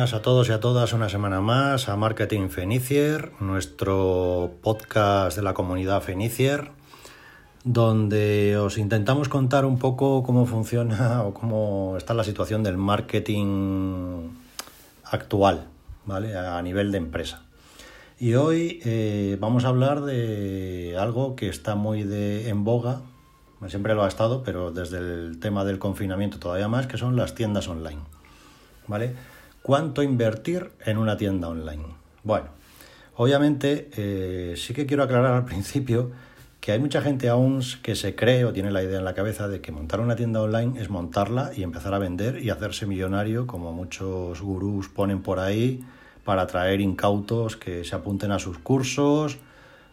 A todos y a todas una semana más a Marketing Fenicier, nuestro podcast de la comunidad Fenicier, donde os intentamos contar un poco cómo funciona o cómo está la situación del marketing actual, ¿vale? A nivel de empresa. Y hoy eh, vamos a hablar de algo que está muy de, en boga, siempre lo ha estado, pero desde el tema del confinamiento todavía más, que son las tiendas online. ¿Vale? ¿Cuánto invertir en una tienda online? Bueno, obviamente eh, sí que quiero aclarar al principio que hay mucha gente aún que se cree o tiene la idea en la cabeza de que montar una tienda online es montarla y empezar a vender y hacerse millonario, como muchos gurús ponen por ahí, para atraer incautos que se apunten a sus cursos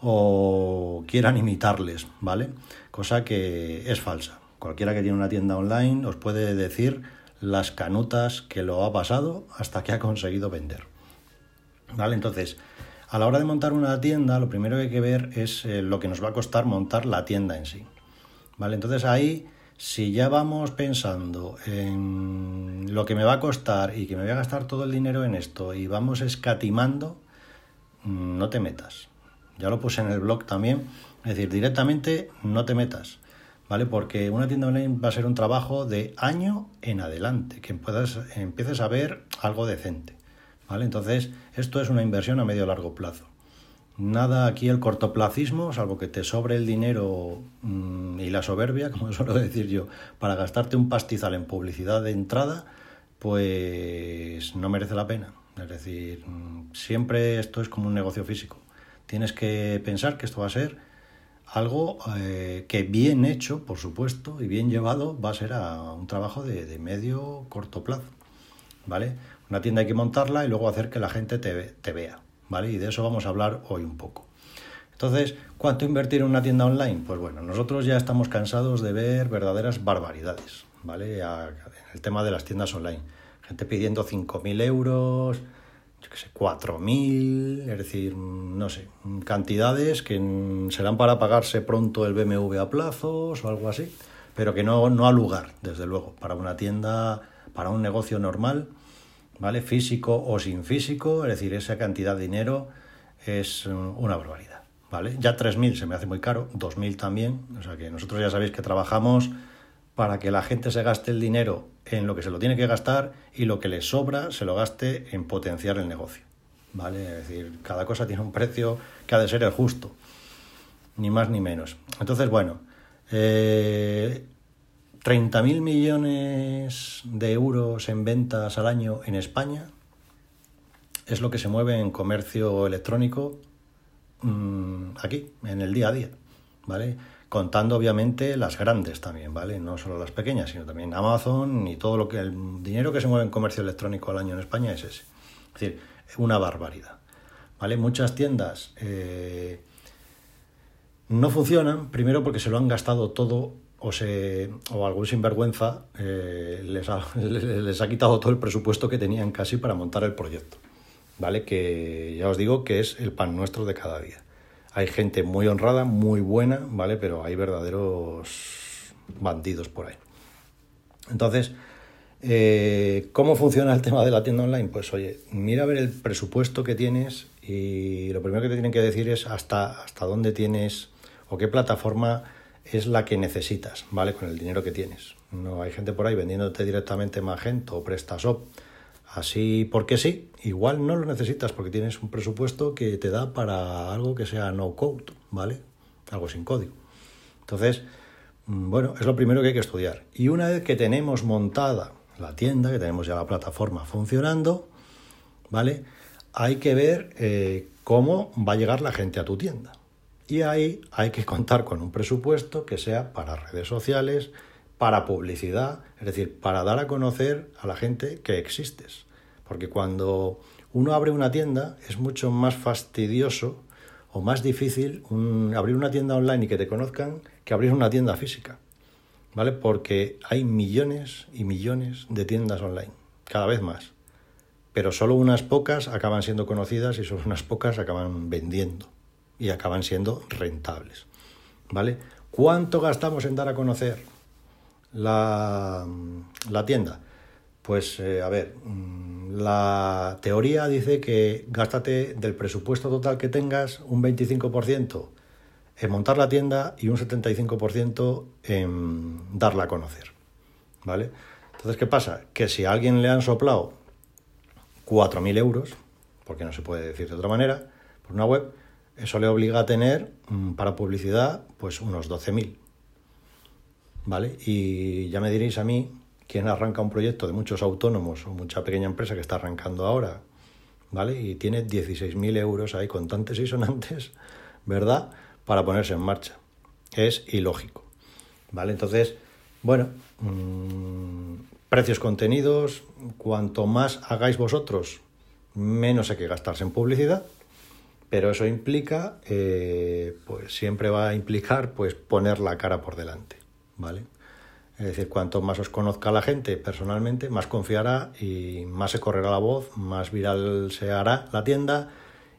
o quieran imitarles, ¿vale? Cosa que es falsa. Cualquiera que tiene una tienda online os puede decir las canutas que lo ha pasado hasta que ha conseguido vender. ¿Vale? Entonces, a la hora de montar una tienda, lo primero que hay que ver es eh, lo que nos va a costar montar la tienda en sí. ¿Vale? Entonces ahí, si ya vamos pensando en lo que me va a costar y que me voy a gastar todo el dinero en esto y vamos escatimando, mm, no te metas. Ya lo puse en el blog también. Es decir, directamente no te metas. ¿Vale? Porque una tienda online va a ser un trabajo de año en adelante, que puedas, empieces a ver algo decente, ¿vale? Entonces, esto es una inversión a medio largo plazo. Nada aquí el cortoplacismo, salvo que te sobre el dinero mm, y la soberbia, como suelo decir yo, para gastarte un pastizal en publicidad de entrada, pues no merece la pena. Es decir, mm, siempre esto es como un negocio físico. Tienes que pensar que esto va a ser algo eh, que bien hecho, por supuesto, y bien llevado, va a ser a un trabajo de, medio corto plazo, ¿vale? Una tienda hay que montarla y luego hacer que la gente te, vea, ¿vale? Y de eso vamos a hablar hoy un poco. Entonces, ¿cuánto invertir en una tienda online? Pues bueno, nosotros ya estamos cansados de ver verdaderas barbaridades, ¿vale? el tema de las tiendas online. Gente pidiendo 5.000 euros, yo qué sé, 4.000, es decir, no sé, cantidades que serán para pagarse pronto el BMW a plazos o algo así, pero que no, no ha lugar, desde luego, para una tienda, para un negocio normal, ¿vale? Físico o sin físico, es decir, esa cantidad de dinero es una barbaridad, ¿vale? Ya 3.000 se me hace muy caro, 2.000 también, o sea que nosotros ya sabéis que trabajamos para que la gente se gaste el dinero en lo que se lo tiene que gastar y lo que le sobra se lo gaste en potenciar el negocio. ¿Vale? Es decir, cada cosa tiene un precio que ha de ser el justo, ni más ni menos. Entonces, bueno, eh, 30.000 millones de euros en ventas al año en España es lo que se mueve en comercio electrónico mm, aquí, en el día a día. ¿Vale? Contando obviamente las grandes también, ¿vale? No solo las pequeñas, sino también Amazon y todo lo que el dinero que se mueve en comercio electrónico al año en España es ese. Es decir, una barbaridad, ¿vale? Muchas tiendas eh, no funcionan, primero porque se lo han gastado todo o, se, o algún sinvergüenza eh, les, ha, les ha quitado todo el presupuesto que tenían casi para montar el proyecto, ¿vale? Que ya os digo que es el pan nuestro de cada día. Hay gente muy honrada, muy buena, ¿vale? Pero hay verdaderos bandidos por ahí. Entonces, eh, ¿cómo funciona el tema de la tienda online? Pues oye, mira a ver el presupuesto que tienes y lo primero que te tienen que decir es hasta, hasta dónde tienes o qué plataforma es la que necesitas, ¿vale? Con el dinero que tienes. No hay gente por ahí vendiéndote directamente Magento o PrestaShop Así porque sí, igual no lo necesitas porque tienes un presupuesto que te da para algo que sea no code, ¿vale? Algo sin código. Entonces, mm, bueno, es lo primero que hay que estudiar. Y una vez que tenemos montada la tienda, que tenemos ya la plataforma funcionando, ¿vale? Hay que ver eh, cómo va a llegar la gente a tu tienda. Y ahí hay que contar con un presupuesto que sea para redes sociales, para publicidad, es decir, para dar a conocer a la gente que existes. Porque cuando uno abre una tienda es mucho más fastidioso o más difícil abrir una tienda online y que te conozcan que abrir una tienda física. ¿Vale? Porque hay millones y millones de tiendas online, cada vez más. Pero solo unas pocas acaban siendo conocidas y solo unas pocas acaban vendiendo y acaban siendo rentables. ¿Vale? ¿Cuánto gastamos en dar a conocer la, la tienda? Pues eh, a ver, mm, la teoría dice que gástate del presupuesto total que tengas un 25% en montar la tienda y un 75% en darla a conocer. ¿Vale? Entonces, ¿qué pasa? Que si a alguien le han soplado 4.000 euros, porque no se puede decir de otra manera, por una web, eso le obliga a tener mm, para publicidad pues unos 12.000. ¿Vale? Y ya me diréis a mí, quién arranca un proyecto de muchos autónomos o mucha pequeña empresa que está arrancando ahora, ¿vale? Y tiene 16.000 euros ahí contantes y sonantes, ¿verdad? Para ponerse en marcha. Es ilógico, ¿vale? Entonces, bueno, mmm, precios contenidos, cuanto más hagáis vosotros, menos hay que gastarse en publicidad, pero eso implica, eh, pues siempre va a implicar, pues poner la cara por delante, ¿vale? Es decir, cuanto más os conozca la gente personalmente, más confiará y más se correrá la voz, más viral se hará la tienda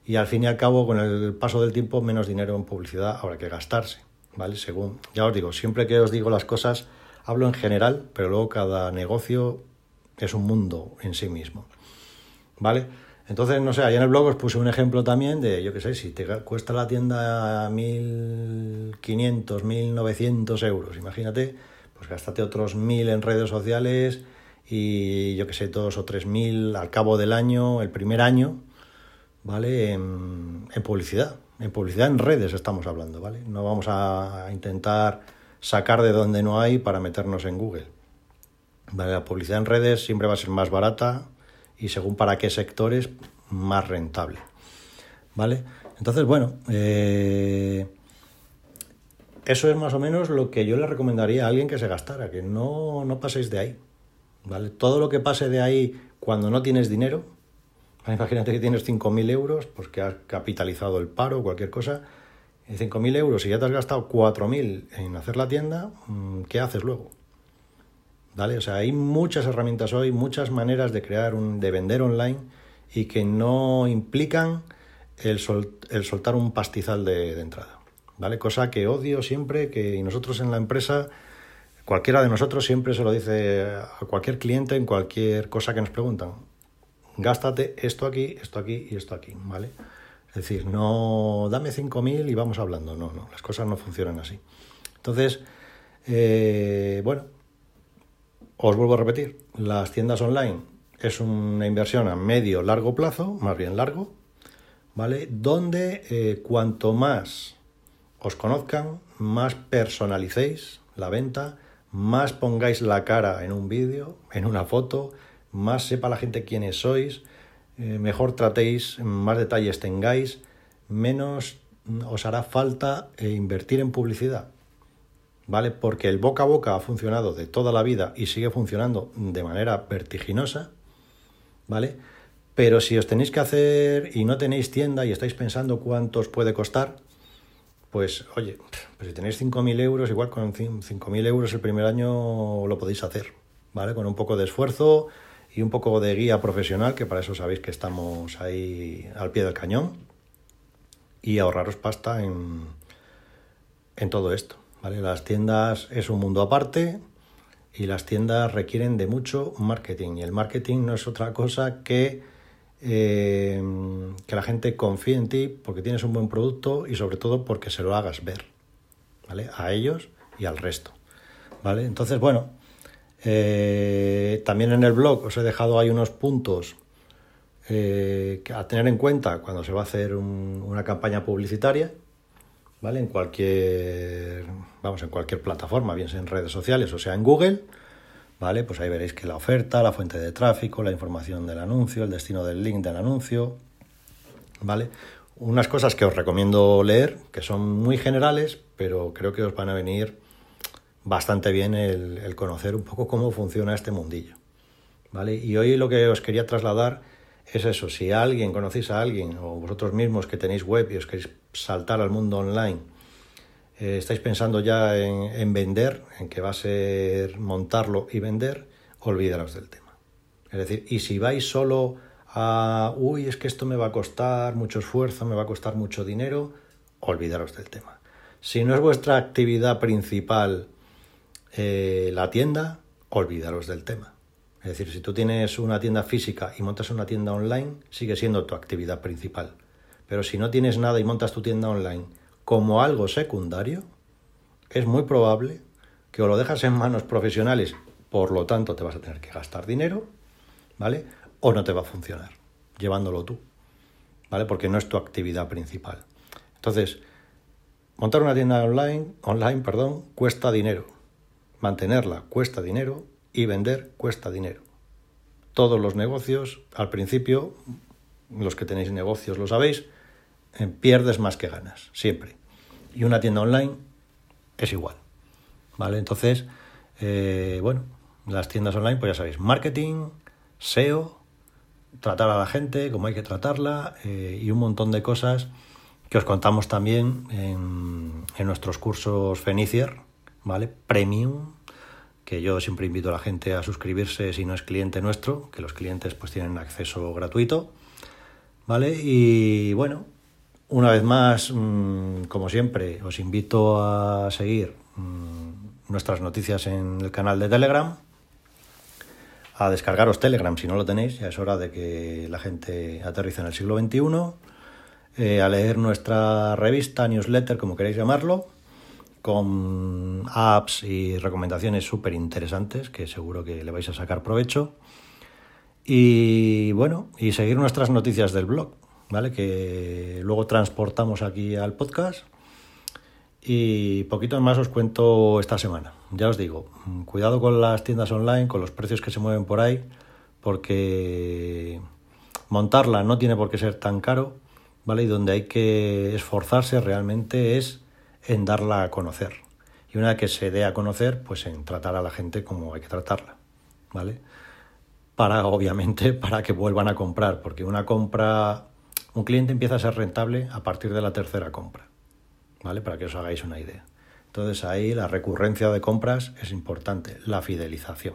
y al fin y al cabo, con el paso del tiempo, menos dinero en publicidad habrá que gastarse, ¿vale? Según, ya os digo, siempre que os digo las cosas, hablo en general, pero luego cada negocio es un mundo en sí mismo, ¿vale? Entonces, no sé, ahí en el blog os puse un ejemplo también de, yo qué sé, si te cuesta la tienda 1.500, 1.900 euros, imagínate, pues gástate otros 1.000 en redes sociales y yo qué sé, dos o tres mil al cabo del año, el primer año, ¿vale? En, en, publicidad, en publicidad en redes estamos hablando, ¿vale? No vamos a intentar sacar de donde no hay para meternos en Google. ¿Vale? La publicidad en redes siempre va a ser más barata, y según para qué sectores más rentable. ¿Vale? Entonces, bueno, eh, eso es más o menos lo que yo le recomendaría a alguien que se gastara, que no, no paséis de ahí. ¿Vale? Todo lo que pase de ahí cuando no tienes dinero, imagínate que tienes 5.000 euros, pues que has capitalizado el paro o cualquier cosa, 5.000 euros y ya te has gastado 4.000 en hacer la tienda, mm, ¿qué haces luego? ¿Vale? O sea, hay muchas herramientas hoy, muchas maneras de crear, un, de vender online y que no implican el, soltar un pastizal de, entrada, ¿vale? Cosa que odio siempre, que nosotros en la empresa, cualquiera de nosotros siempre se lo dice a cualquier cliente en cualquier cosa que nos preguntan. Gástate esto aquí, esto aquí y esto aquí, ¿vale? Es decir, no dame 5.000 y vamos hablando. No, no, las cosas no funcionan así. Entonces, eh, bueno, os vuelvo a repetir, las tiendas online es una inversión a medio largo plazo, más bien largo, ¿vale? Donde eh, cuanto más os conozcan, más personalicéis la venta, más pongáis la cara en un vídeo, en una foto, más sepa la gente quiénes sois, eh, mejor tratéis, más detalles tengáis, menos os hará falta eh, invertir en publicidad. ¿Vale? Porque el boca a boca ha funcionado de toda la vida y sigue funcionando de manera vertiginosa, ¿vale? Pero si os tenéis que hacer y no tenéis tienda y estáis pensando cuánto os puede costar, pues oye, pues si tenéis 5.000 euros, igual con 5.000 euros el primer año lo podéis hacer, ¿vale? Con un poco de esfuerzo y un poco de guía profesional, que para eso sabéis que estamos ahí al pie del cañón, y ahorraros pasta en, en todo esto. Las tiendas es un mundo aparte y las tiendas requieren de mucho marketing y el marketing no es otra cosa que eh, que la gente confíe en ti porque tienes un buen producto y sobre todo porque se lo hagas ver, ¿vale? A ellos y al resto, ¿vale? Entonces, bueno, eh, también en el blog os he dejado ahí unos puntos eh, a tener en cuenta cuando se va a hacer una campaña publicitaria, ¿vale? En cualquier, vamos, en cualquier plataforma, bien sea en redes sociales o sea en Google, ¿vale? Pues ahí veréis que la oferta, la fuente de tráfico, la información del anuncio, el destino del link del anuncio, ¿vale? Unas cosas que os recomiendo leer, que son muy generales, pero creo que os van a venir bastante bien el, conocer un poco cómo funciona este mundillo, ¿vale? Y hoy lo que os quería trasladar es eso, si alguien, conocéis a alguien, o vosotros mismos que tenéis web y os queréis saltar al mundo online, eh, estáis pensando ya en, vender, en que va a ser montarlo y vender, olvidaros del tema. Es decir, y si vais solo a, uy, es que esto me va a costar mucho esfuerzo, me va a costar mucho dinero, olvidaros del tema. Si no es vuestra actividad principal eh, la tienda, olvidaros del tema. Es decir, si tú tienes una tienda física y montas una tienda online, sigue siendo tu actividad principal. Pero si no tienes nada y montas tu tienda online como algo secundario, es muy probable que o lo dejas en manos profesionales, por lo tanto te vas a tener que gastar dinero, ¿vale? O no te va a funcionar, llevándolo tú, ¿vale? Porque no es tu actividad principal. Entonces, montar una tienda online, online, perdón, cuesta dinero. Mantenerla cuesta dinero y vender cuesta dinero. Todos los negocios, al principio, los que tenéis negocios lo sabéis, eh, pierdes más que ganas, siempre. Y una tienda online es igual. ¿Vale? Entonces, eh, bueno, las tiendas online, pues ya sabéis, marketing, SEO, tratar a la gente como hay que tratarla eh, y un montón de cosas que os contamos también en, en nuestros cursos Fenicier, ¿vale? Premium, que yo siempre invito a la gente a suscribirse si no es cliente nuestro, que los clientes pues tienen acceso gratuito, ¿vale? Y bueno, una vez más, mm, como siempre, os invito a seguir mm, nuestras noticias en el canal de Telegram, a descargaros Telegram si no lo tenéis, ya es hora de que la gente aterrice en el siglo XXI, eh, a leer nuestra revista, newsletter, como queréis llamarlo, con apps y recomendaciones súper interesantes que seguro que le vais a sacar provecho. Y bueno, y seguir nuestras noticias del blog, ¿vale? Que luego transportamos aquí al podcast. Y poquito más os cuento esta semana. Ya os digo, cuidado con las tiendas online, con los precios que se mueven por ahí, porque montarla no tiene por qué ser tan caro, ¿vale? Y donde hay que esforzarse realmente es en darla a conocer. Y una vez que se dé a conocer, pues en tratar a la gente como hay que tratarla, ¿vale? Para, obviamente, para que vuelvan a comprar, porque una compra, un cliente empieza a ser rentable a partir de la tercera compra, ¿vale? Para que os hagáis una idea. Entonces ahí la recurrencia de compras es importante, la fidelización.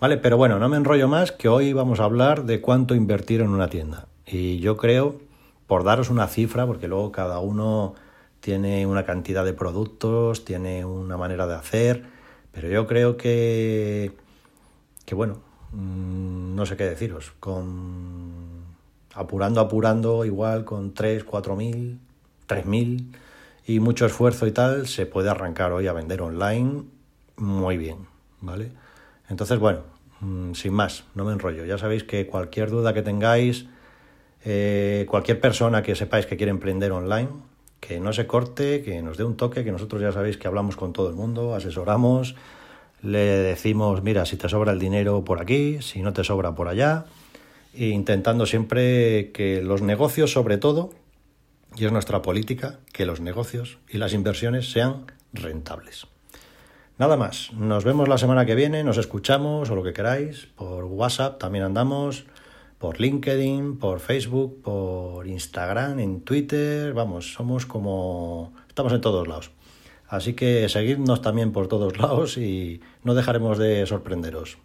Vale, pero bueno, no me enrollo más, que hoy vamos a hablar de cuánto invertir en una tienda. Y yo creo, por daros una cifra, porque luego cada uno tiene una cantidad de productos, tiene una manera de hacer, pero yo creo que, que bueno, mm, no sé qué deciros, con apurando, apurando, igual con 3, 4 mil, 3 mil y mucho esfuerzo y tal, se puede arrancar hoy a vender online muy bien, ¿vale? Entonces, bueno, mm, sin más, no me enrollo. Ya sabéis que cualquier duda que tengáis, eh, cualquier persona que sepáis que quiere emprender online, que no se corte, que nos dé un toque, que nosotros ya sabéis que hablamos con todo el mundo, asesoramos, le decimos, mira, si te sobra el dinero por aquí, si no te sobra por allá, e intentando siempre que los negocios, sobre todo, y es nuestra política, que los negocios y las inversiones sean rentables. Nada más, nos vemos la semana que viene, nos escuchamos o lo que queráis, por WhatsApp también andamos, por LinkedIn, por Facebook, por Instagram, en Twitter, vamos, somos como... estamos en todos lados. Así que seguidnos también por todos lados y no dejaremos de sorprenderos.